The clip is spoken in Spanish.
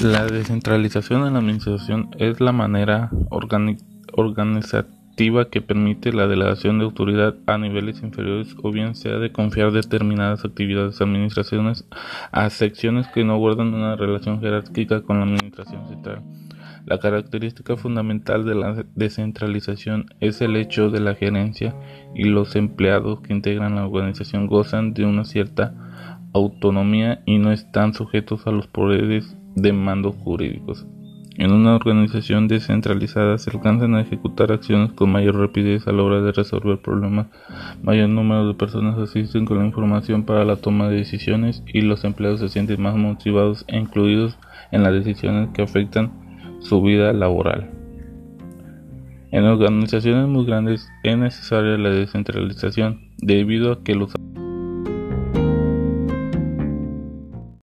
La descentralización en la administración es la manera organizativa que permite la delegación de autoridad a niveles inferiores o bien sea de confiar determinadas actividades administraciones a secciones que no guardan una relación jerárquica con la administración central. La característica fundamental de la descentralización es el hecho de la gerencia y los empleados que integran la organización gozan de una cierta autonomía y no están sujetos a los poderes de mandos jurídicos. En una organización descentralizada se alcanzan a ejecutar acciones con mayor rapidez a la hora de resolver problemas, mayor número de personas asisten con la información para la toma de decisiones y los empleados se sienten más motivados e incluidos en las decisiones que afectan su vida laboral. En organizaciones muy grandes es necesaria la descentralización debido a que los